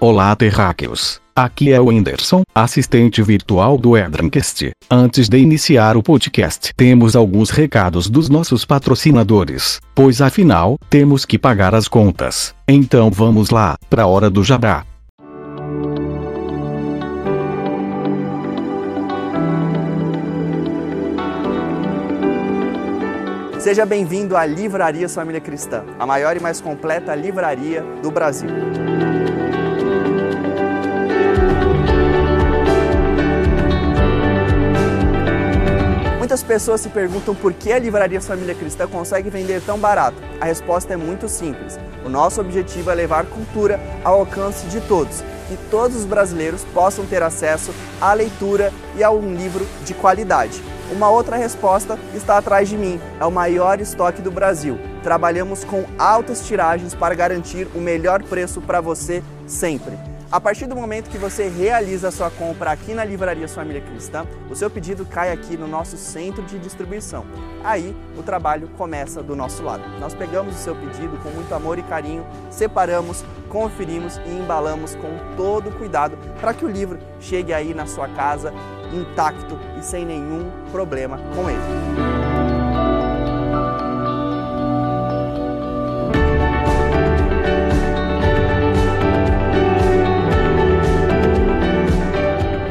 Olá terráqueos, aqui é o Whindersson, assistente virtual do Edrancast. Antes de iniciar o podcast, temos alguns recados dos nossos patrocinadores, pois afinal, temos que pagar as contas. Então vamos lá, pra hora do jabá. Seja bem-vindo à Livraria Família Cristã, a maior e mais completa livraria do Brasil. Muitas pessoas se perguntam por que a Livraria Família Cristã consegue vender tão barato. A resposta é muito simples. O nosso objetivo é levar cultura ao alcance de todos, que todos os brasileiros possam ter acesso à leitura e a um livro de qualidade. Uma outra resposta está atrás de mim. É o maior estoque do Brasil. Trabalhamos com altas tiragens para garantir o melhor preço para você sempre. A partir do momento que você realiza a sua compra aqui na Livraria Família Cristã, o seu pedido cai aqui no nosso centro de distribuição. Aí o trabalho começa do nosso lado. Nós pegamos o seu pedido com muito amor e carinho, separamos, conferimos e embalamos com todo cuidado para que o livro chegue aí na sua casa intacto e sem nenhum problema com ele.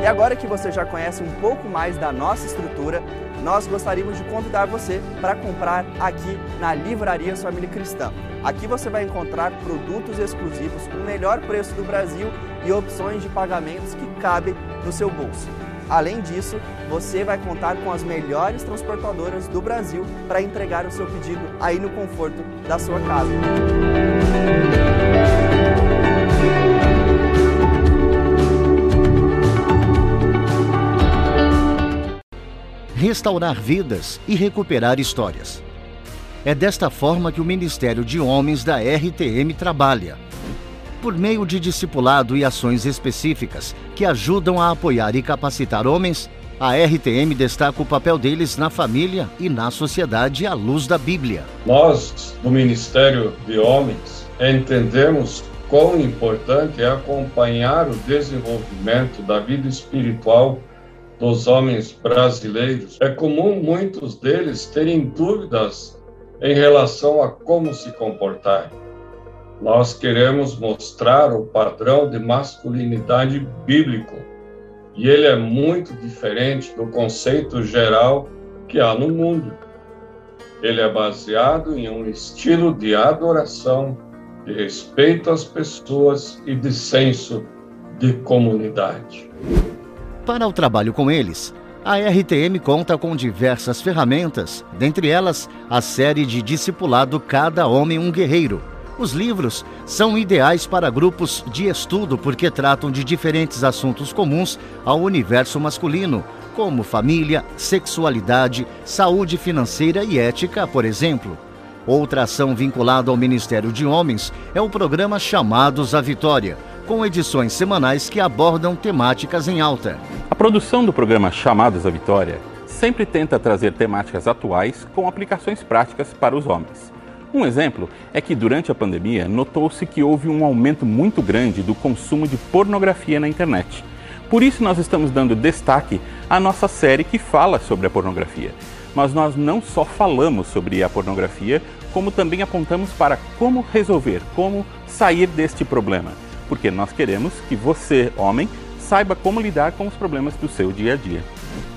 E agora que você já conhece um pouco mais da nossa estrutura, nós gostaríamos de convidar você para comprar aqui na Livraria Família Cristã. Aqui você vai encontrar produtos exclusivos com o melhor preço do Brasil e opções de pagamentos que cabem no seu bolso. Além disso, você vai contar com as melhores transportadoras do Brasil para entregar o seu pedido aí no conforto da sua casa. Restaurar vidas e recuperar histórias. É desta forma que o Ministério de Homens da RTM trabalha. Por meio de discipulado e ações específicas que ajudam a apoiar e capacitar homens, a RTM destaca o papel deles na família e na sociedade à luz da Bíblia. Nós, do Ministério de Homens, entendemos quão importante é acompanhar o desenvolvimento da vida espiritual dos homens brasileiros, é comum muitos deles terem dúvidas em relação a como se comportar. Nós queremos mostrar o padrão de masculinidade bíblico, e ele é muito diferente do conceito geral que há no mundo. Ele é baseado em um estilo de adoração, de respeito às pessoas e de senso de comunidade. Para o trabalho com eles, a RTM conta com diversas ferramentas, dentre elas a série de discipulado Cada Homem um Guerreiro. Os livros são ideais para grupos de estudo porque tratam de diferentes assuntos comuns ao universo masculino, como família, sexualidade, saúde financeira e ética, por exemplo. Outra ação vinculada ao Ministério de Homens é o programa Chamados à Vitória, com edições semanais que abordam temáticas em alta. A produção do programa Chamados à Vitória sempre tenta trazer temáticas atuais com aplicações práticas para os homens. Um exemplo é que durante a pandemia notou-se que houve um aumento muito grande do consumo de pornografia na internet. Por isso nós estamos dando destaque à nossa série que fala sobre a pornografia. Mas nós não só falamos sobre a pornografia, como também apontamos para como resolver, como sair deste problema porque nós queremos que você, homem, saiba como lidar com os problemas do seu dia a dia.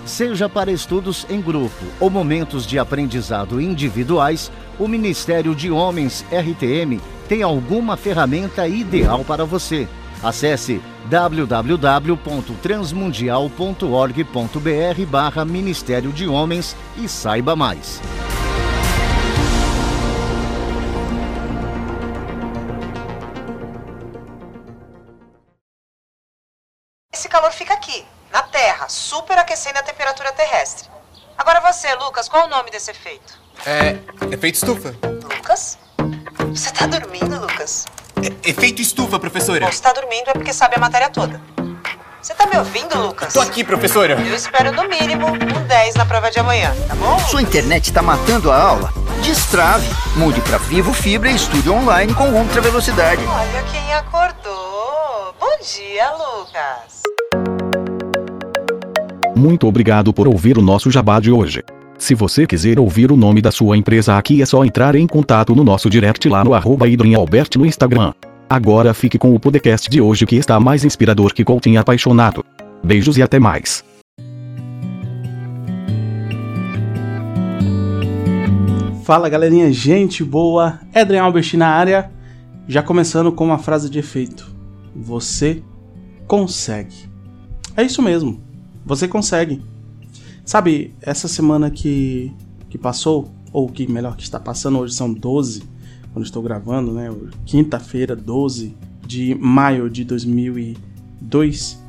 Seja para estudos em grupo ou momentos de aprendizado individuais, o Ministério de Homens RTM tem alguma ferramenta ideal para você. Acesse www.transmundial.org.br barra Ministério de Homens e saiba mais. Lucas, qual o nome desse efeito? É. Efeito estufa. Lucas? Você tá dormindo, Lucas? É, efeito estufa, professora. Bom, se tá dormindo é porque sabe a matéria toda. Você tá me ouvindo, Lucas? Tô aqui, professora. Eu espero no mínimo um 10 na prova de amanhã, tá bom? Sua internet tá matando a aula? Destrave. Mude para Vivo Fibra e estude online com ultra velocidade. Olha quem acordou. Bom Bom dia, Lucas. Muito obrigado por ouvir o nosso jabá de hoje. Se você quiser ouvir o nome da sua empresa aqui é só entrar em contato no nosso direct lá no arroba Albert no Instagram. Agora fique com o podcast de hoje que está mais inspirador que coaching apaixonado. Beijos e até mais. Fala galerinha, gente boa, Adrian Albert na área, já começando com uma frase de efeito. Você consegue. É isso mesmo, você consegue. Sabe, essa semana que, que passou, ou que melhor que está passando, hoje são 12, quando estou gravando, né? Quinta-feira, 12 de maio de 2002.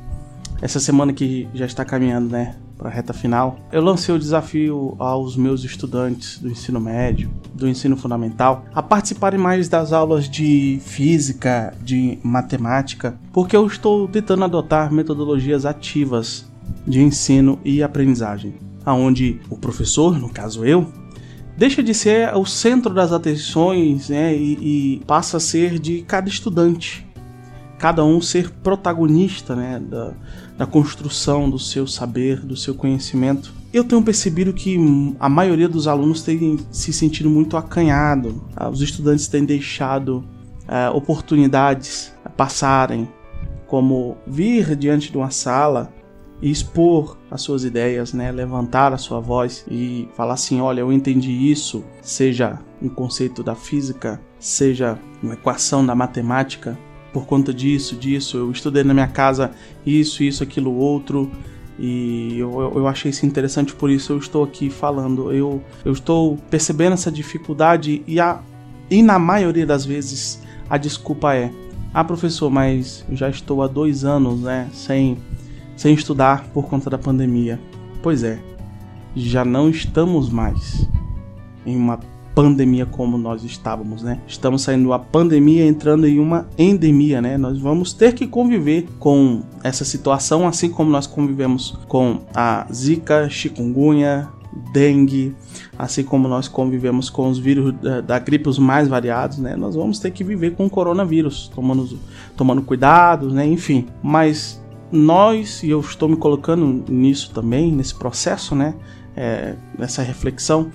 Essa semana que já está caminhando, né? para a reta final, eu lancei o desafio aos meus estudantes do ensino médio, do ensino fundamental, a participarem mais das aulas de física, de matemática, porque eu estou tentando adotar metodologias ativas de ensino e aprendizagem, aonde o professor, no caso eu, deixa de ser o centro das atenções né, e, e passa a ser de cada estudante cada um ser protagonista né, da, da construção do seu saber, do seu conhecimento. Eu tenho percebido que a maioria dos alunos tem se sentido muito acanhado. Ah, os estudantes têm deixado uh, oportunidades passarem, como vir diante de uma sala e expor as suas ideias, né? levantar a sua voz e falar assim: olha, eu entendi isso, seja um conceito da física, seja uma equação da matemática, por conta disso, disso. Eu estudei na minha casa isso, isso, aquilo, outro. E eu, eu achei isso interessante, por isso eu estou aqui falando. Eu, eu estou percebendo essa dificuldade e, a, e na maioria das vezes a desculpa é: Ah, professor, mas eu já estou há dois anos né, sem, sem estudar por conta da pandemia. Pois é, já não estamos mais em uma pandemia como nós estávamos, né? Estamos saindo da pandemia entrando em uma endemia, né? Nós vamos ter que conviver com essa situação assim como nós convivemos com a zika, chikungunya, dengue, assim como nós convivemos com os vírus da, da, gripe os mais variados, né? Nós vamos ter que viver com o coronavírus, tomando, tomando cuidados, né? Enfim, mas nós, e eu estou me colocando nisso também, nesse processo, né? É, nessa reflexão,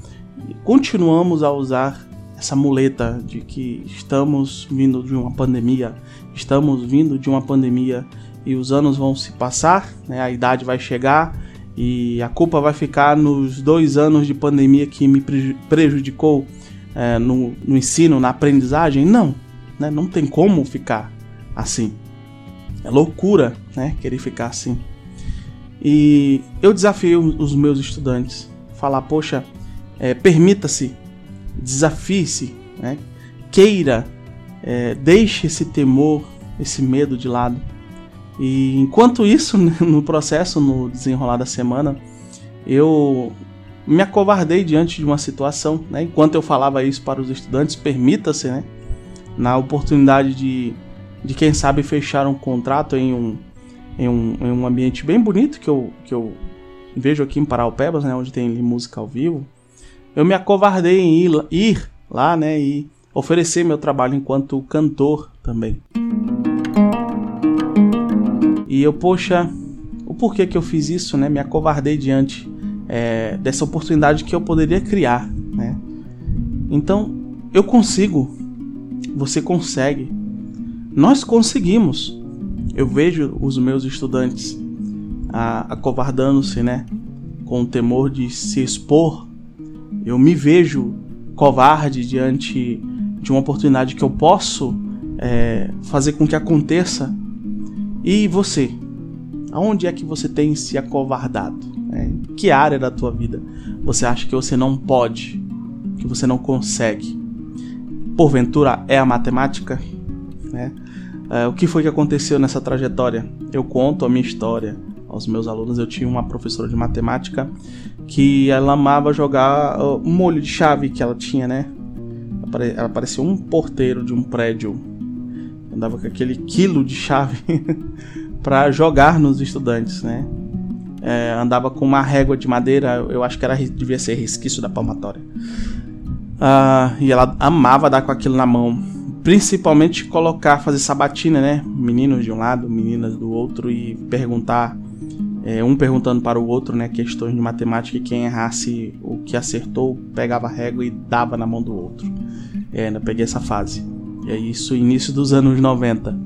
continuamos a usar essa muleta de que estamos vindo de uma pandemia, estamos vindo de uma pandemia e os anos vão se passar, né? a idade vai chegar e a culpa vai ficar nos dois anos de pandemia que me prejudicou é, no, no, ensino, na aprendizagem? Não, né? não tem como ficar assim. É loucura né? querer ficar assim. E eu desafio os meus estudantes, falar, poxa, é, permita-se, desafie-se, né? queira, é, deixe esse temor, esse medo de lado. E enquanto isso, no processo, no desenrolar da semana, eu me acovardei diante de uma situação. Né? Enquanto eu falava isso para os estudantes, permita-se, né? na oportunidade de, de quem sabe fechar um contrato em um, em um, em um ambiente bem bonito que eu, que eu vejo aqui em Paraupebas, né? onde tem música ao vivo eu me acovardei em ir, ir lá, né, e oferecer meu trabalho enquanto cantor também. E eu, poxa, o porquê que eu fiz isso, né? Me acovardei diante é, dessa oportunidade que eu poderia criar, né? Então, eu consigo, você consegue, nós conseguimos. Eu vejo os meus estudantes acovardando-se, né? Com o temor de se expor eu me vejo covarde diante de uma oportunidade que eu posso é, fazer com que aconteça. E você? Aonde é que você tem se acovardado? É, que área da tua vida você acha que você não pode, que você não consegue? Porventura é a matemática? Né? É, o que foi que aconteceu nessa trajetória? Eu conto a minha história aos meus alunos. Eu tinha uma professora de matemática que ela amava jogar um molho de chave que ela tinha, né? Ela parecia um porteiro de um prédio. Andava com aquele quilo de chave para jogar nos estudantes, né? É, andava com uma régua de madeira, eu acho que era devia ser resquício da palmatória. Uh, e ela amava dar com aquilo na mão, principalmente colocar, fazer sabatina, né? Meninos de um lado, meninas do outro e perguntar, é, um perguntando para o outro, né? Questões de matemática e quem errasse o que acertou pegava a régua e dava na mão do outro. É, eu peguei essa fase. E é isso, início dos anos 90.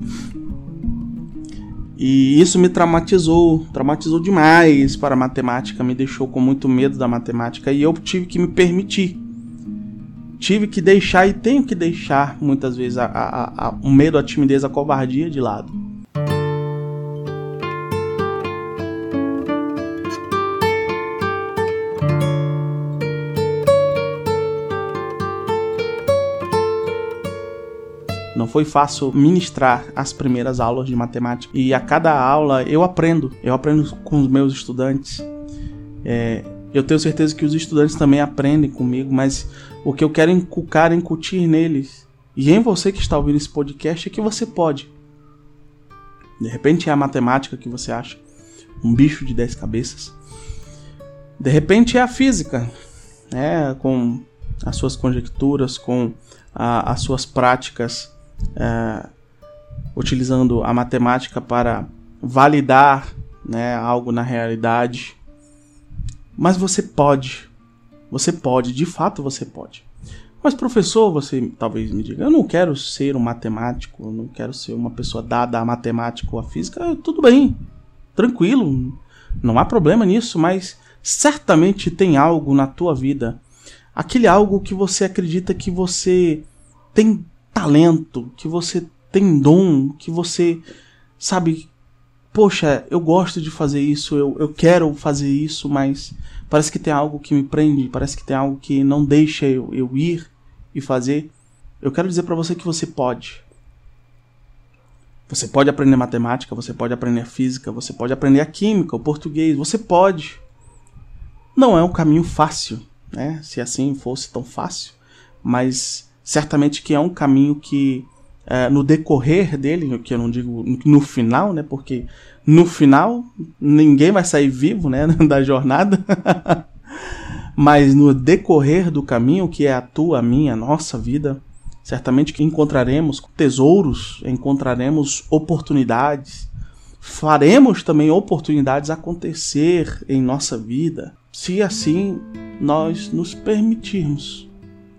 E isso me traumatizou, traumatizou demais para a matemática, me deixou com muito medo da matemática e eu tive que me permitir tive que deixar e tenho que deixar muitas vezes a, a, a, o medo, a timidez, a covardia de lado. Não foi fácil ministrar as primeiras aulas de matemática. E a cada aula eu aprendo. Eu aprendo com os meus estudantes. É, eu tenho certeza que os estudantes também aprendem comigo, mas o que eu quero inculcar, incutir neles e em você que está ouvindo esse podcast é que você pode. De repente é a matemática que você acha um bicho de dez cabeças. De repente é a física, né, com as suas conjecturas, com a, as suas práticas, é, utilizando a matemática para validar né, algo na realidade. Mas você pode. Você pode, de fato você pode. Mas professor, você talvez me diga, eu não quero ser um matemático, eu não quero ser uma pessoa dada a matemática ou a física. Tudo bem, tranquilo, não há problema nisso, mas certamente tem algo na tua vida, aquele algo que você acredita que você tem talento, que você tem dom, que você sabe poxa, eu gosto de fazer isso, eu, eu quero fazer isso, mas parece que tem algo que me prende, parece que tem algo que não deixa eu, eu ir e fazer. Eu quero dizer para você que você pode. Você pode aprender matemática, você pode aprender física, você pode aprender a química, o português, você pode. Não é um caminho fácil, né? Se assim fosse tão fácil, mas certamente que é um caminho que é, no decorrer dele, que eu não digo no final, né? Porque no final ninguém vai sair vivo, né? Da jornada. Mas no decorrer do caminho, que é a tua, a minha, a nossa vida, certamente que encontraremos tesouros, encontraremos oportunidades, faremos também oportunidades acontecer em nossa vida, se assim nós nos permitirmos.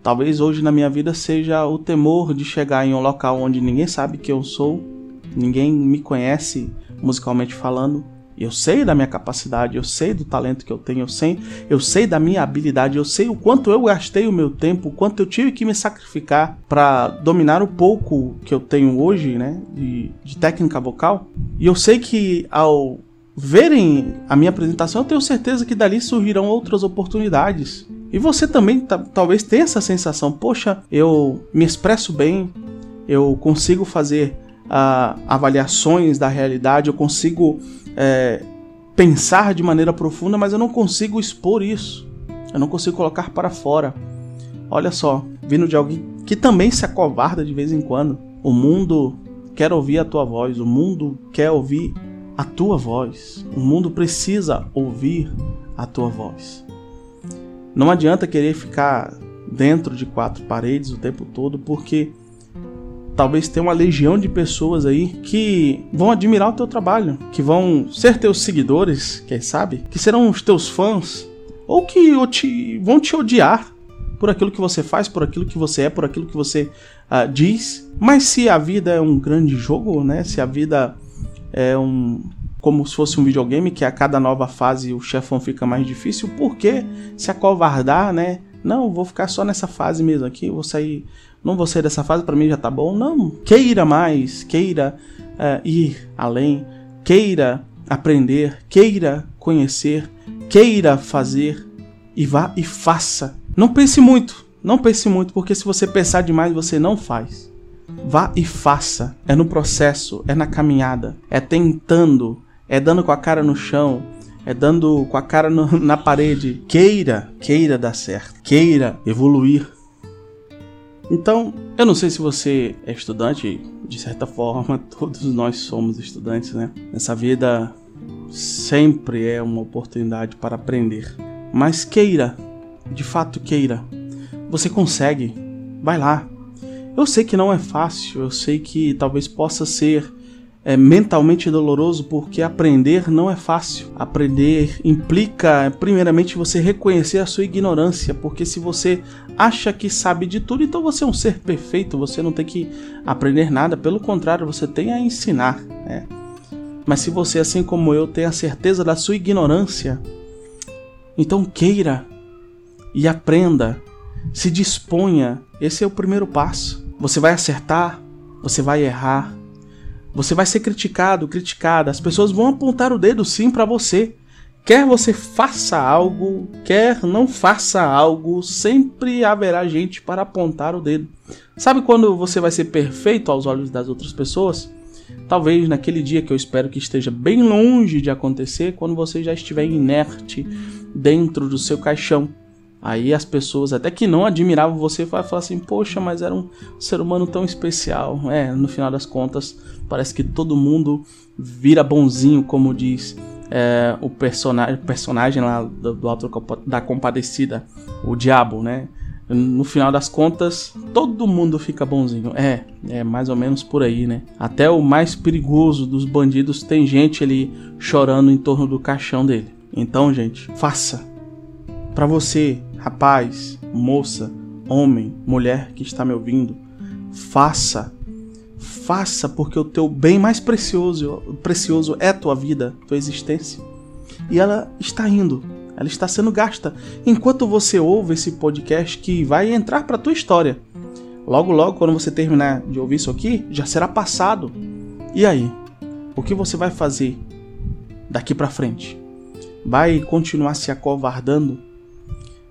Talvez hoje na minha vida seja o temor de chegar em um local onde ninguém sabe que eu sou, ninguém me conhece musicalmente falando. Eu sei da minha capacidade, eu sei do talento que eu tenho, eu sei, eu sei da minha habilidade, eu sei o quanto eu gastei o meu tempo, o quanto eu tive que me sacrificar para dominar o pouco que eu tenho hoje, né, de, de técnica vocal. E eu sei que ao verem a minha apresentação, eu tenho certeza que dali surgirão outras oportunidades. E você também talvez tenha essa sensação: poxa, eu me expresso bem, eu consigo fazer avaliações da realidade, eu consigo é, pensar de maneira profunda, mas eu não consigo expor isso, eu não consigo colocar para fora. Olha só, vindo de alguém que também se acovarda de vez em quando. O mundo quer ouvir a tua voz, o mundo quer ouvir a tua voz. O mundo precisa ouvir a tua voz. Não adianta querer ficar dentro de quatro paredes o tempo todo, porque talvez tenha uma legião de pessoas aí que vão admirar o teu trabalho, que vão ser teus seguidores, quem sabe, que serão os teus fãs, ou que te, vão te odiar por aquilo que você faz, por aquilo que você é, por aquilo que você uh, diz. Mas se a vida é um grande jogo, né? Se a vida é um como se fosse um videogame que a cada nova fase o chefão fica mais difícil, por que se acovardar, né? Não, vou ficar só nessa fase mesmo aqui, vou sair, não vou sair dessa fase, para mim já tá bom. Não, queira mais, queira uh, ir além, queira aprender, queira conhecer, queira fazer e vá e faça. Não pense muito, não pense muito, porque se você pensar demais, você não faz. Vá e faça. É no processo, é na caminhada, é tentando, é dando com a cara no chão, é dando com a cara no, na parede. Queira, queira dar certo, queira evoluir. Então, eu não sei se você é estudante, de certa forma, todos nós somos estudantes, né? Nessa vida sempre é uma oportunidade para aprender. Mas queira, de fato queira. Você consegue. Vai lá. Eu sei que não é fácil, eu sei que talvez possa ser é, mentalmente doloroso porque aprender não é fácil. Aprender implica, primeiramente, você reconhecer a sua ignorância, porque se você acha que sabe de tudo, então você é um ser perfeito, você não tem que aprender nada, pelo contrário, você tem a ensinar. Né? Mas se você, assim como eu, tem a certeza da sua ignorância, então queira e aprenda, se disponha. Esse é o primeiro passo. Você vai acertar, você vai errar, você vai ser criticado, criticada. As pessoas vão apontar o dedo sim para você. Quer você faça algo, quer não faça algo, sempre haverá gente para apontar o dedo. Sabe quando você vai ser perfeito aos olhos das outras pessoas? Talvez naquele dia que eu espero que esteja bem longe de acontecer, quando você já estiver inerte dentro do seu caixão, Aí as pessoas, até que não admiravam você, vai falar assim: Poxa, mas era um ser humano tão especial. É, no final das contas, parece que todo mundo vira bonzinho, como diz é, o personagem, personagem lá do, do Alto da Compadecida, o Diabo, né? No final das contas, todo mundo fica bonzinho. É, é mais ou menos por aí, né? Até o mais perigoso dos bandidos tem gente ali chorando em torno do caixão dele. Então, gente, faça. Para você Rapaz, moça, homem, mulher que está me ouvindo, faça. Faça porque o teu bem mais precioso, precioso é tua vida, tua existência. E ela está indo, ela está sendo gasta enquanto você ouve esse podcast que vai entrar para tua história. Logo logo quando você terminar de ouvir isso aqui, já será passado. E aí? O que você vai fazer daqui para frente? Vai continuar se acovardando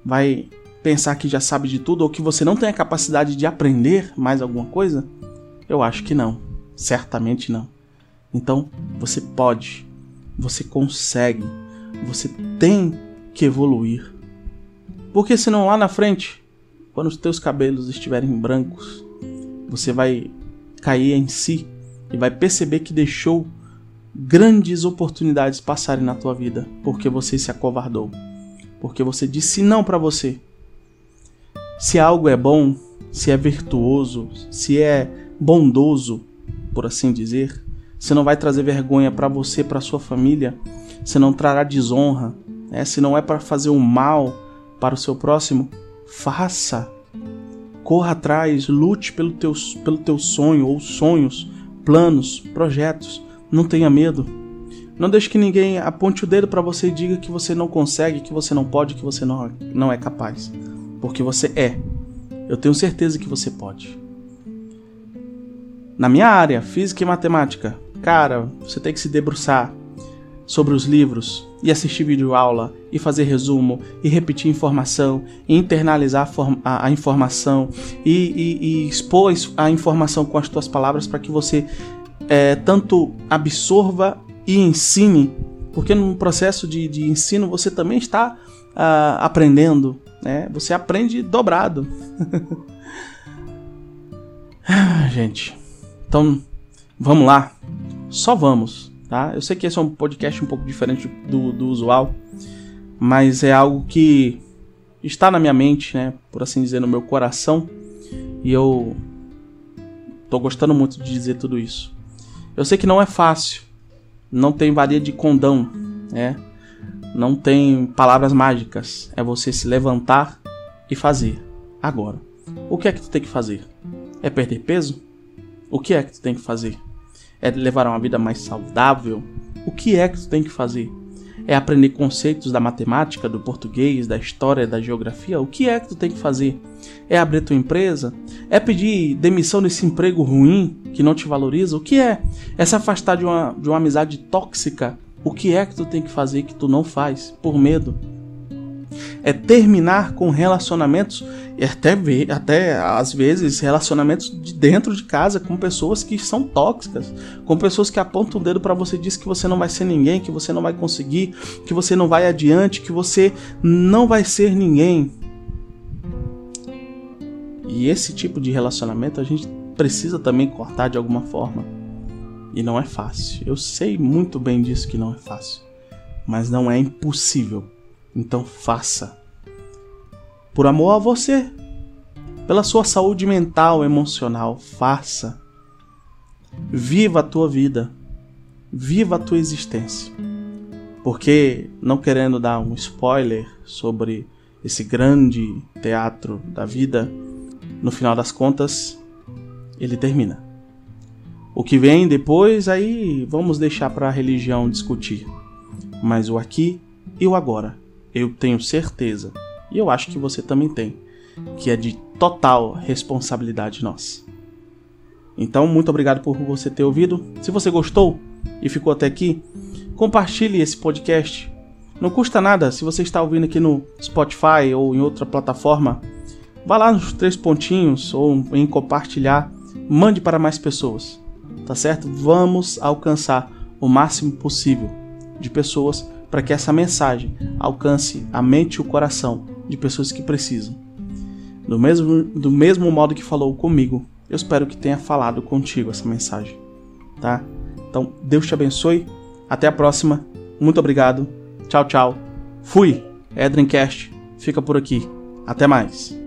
vai pensar que já sabe de tudo ou que você não tem a capacidade de aprender mais alguma coisa? Eu acho que não. Certamente não. Então, você pode, você consegue, você tem que evoluir. Porque senão lá na frente, quando os teus cabelos estiverem brancos, você vai cair em si e vai perceber que deixou grandes oportunidades passarem na tua vida porque você se acovardou porque você disse não para você. Se algo é bom, se é virtuoso, se é bondoso, por assim dizer, se não vai trazer vergonha para você, para sua família, se não trará desonra, né? se não é para fazer o um mal para o seu próximo, faça. Corra atrás, lute pelo teu, pelo teu sonho ou sonhos, planos, projetos. Não tenha medo. Não deixe que ninguém aponte o dedo para você e diga que você não consegue, que você não pode, que você não, não é capaz. Porque você é. Eu tenho certeza que você pode. Na minha área, física e matemática, cara, você tem que se debruçar sobre os livros e assistir vídeo aula e fazer resumo e repetir informação e internalizar a, a informação e, e, e, expor a informação com as tuas palavras para que você é, tanto absorva e ensine, porque no processo de, de ensino você também está uh, aprendendo, né? Você aprende dobrado. Ah, gente, então vamos lá, só vamos, tá? Eu sei que esse é um podcast um pouco diferente do, do usual, mas é algo que está na minha mente, né? Por assim dizer, no meu coração, e eu tô gostando muito de dizer tudo isso. Eu sei que não é fácil, não tem varia de condão, né? Não tem palavras mágicas. É você se levantar e fazer. Agora, o que é que tu tem que fazer? É perder peso? O que é que tu tem que fazer? É levar uma vida mais saudável? O que é que tu tem que fazer? É aprender conceitos da matemática, do português, da história, da geografia? O que é que tu tem que fazer? É abrir tua empresa? É pedir demissão desse emprego ruim que não te valoriza? O que é? É se afastar de uma, de uma amizade tóxica? O que é que tu tem que fazer que tu não faz por medo? É terminar com relacionamentos e até, até às vezes relacionamentos de dentro de casa com pessoas que são tóxicas, com pessoas que apontam o dedo para você e diz que você não vai ser ninguém, que você não vai conseguir, que você não vai adiante, que você não vai ser ninguém. E esse tipo de relacionamento a gente precisa também cortar de alguma forma. E não é fácil. Eu sei muito bem disso que não é fácil. Mas não é impossível. Então faça. Por amor a você. pela sua saúde mental, emocional. Faça. Viva a tua vida. Viva a tua existência. Porque, não querendo dar um spoiler sobre esse grande teatro da vida, no final das contas, ele termina. O que vem depois, aí vamos deixar para a religião discutir. Mas o aqui e o agora, eu tenho certeza, e eu acho que você também tem, que é de total responsabilidade nossa. Então, muito obrigado por você ter ouvido. Se você gostou e ficou até aqui, compartilhe esse podcast. Não custa nada se você está ouvindo aqui no Spotify ou em outra plataforma. Vá lá nos três pontinhos ou em compartilhar, mande para mais pessoas. Tá certo? Vamos alcançar o máximo possível de pessoas para que essa mensagem alcance a mente e o coração de pessoas que precisam. Do mesmo, do mesmo modo que falou comigo, eu espero que tenha falado contigo essa mensagem, tá? Então, Deus te abençoe. Até a próxima. Muito obrigado. Tchau, tchau. Fui. Edrencast fica por aqui. Até mais.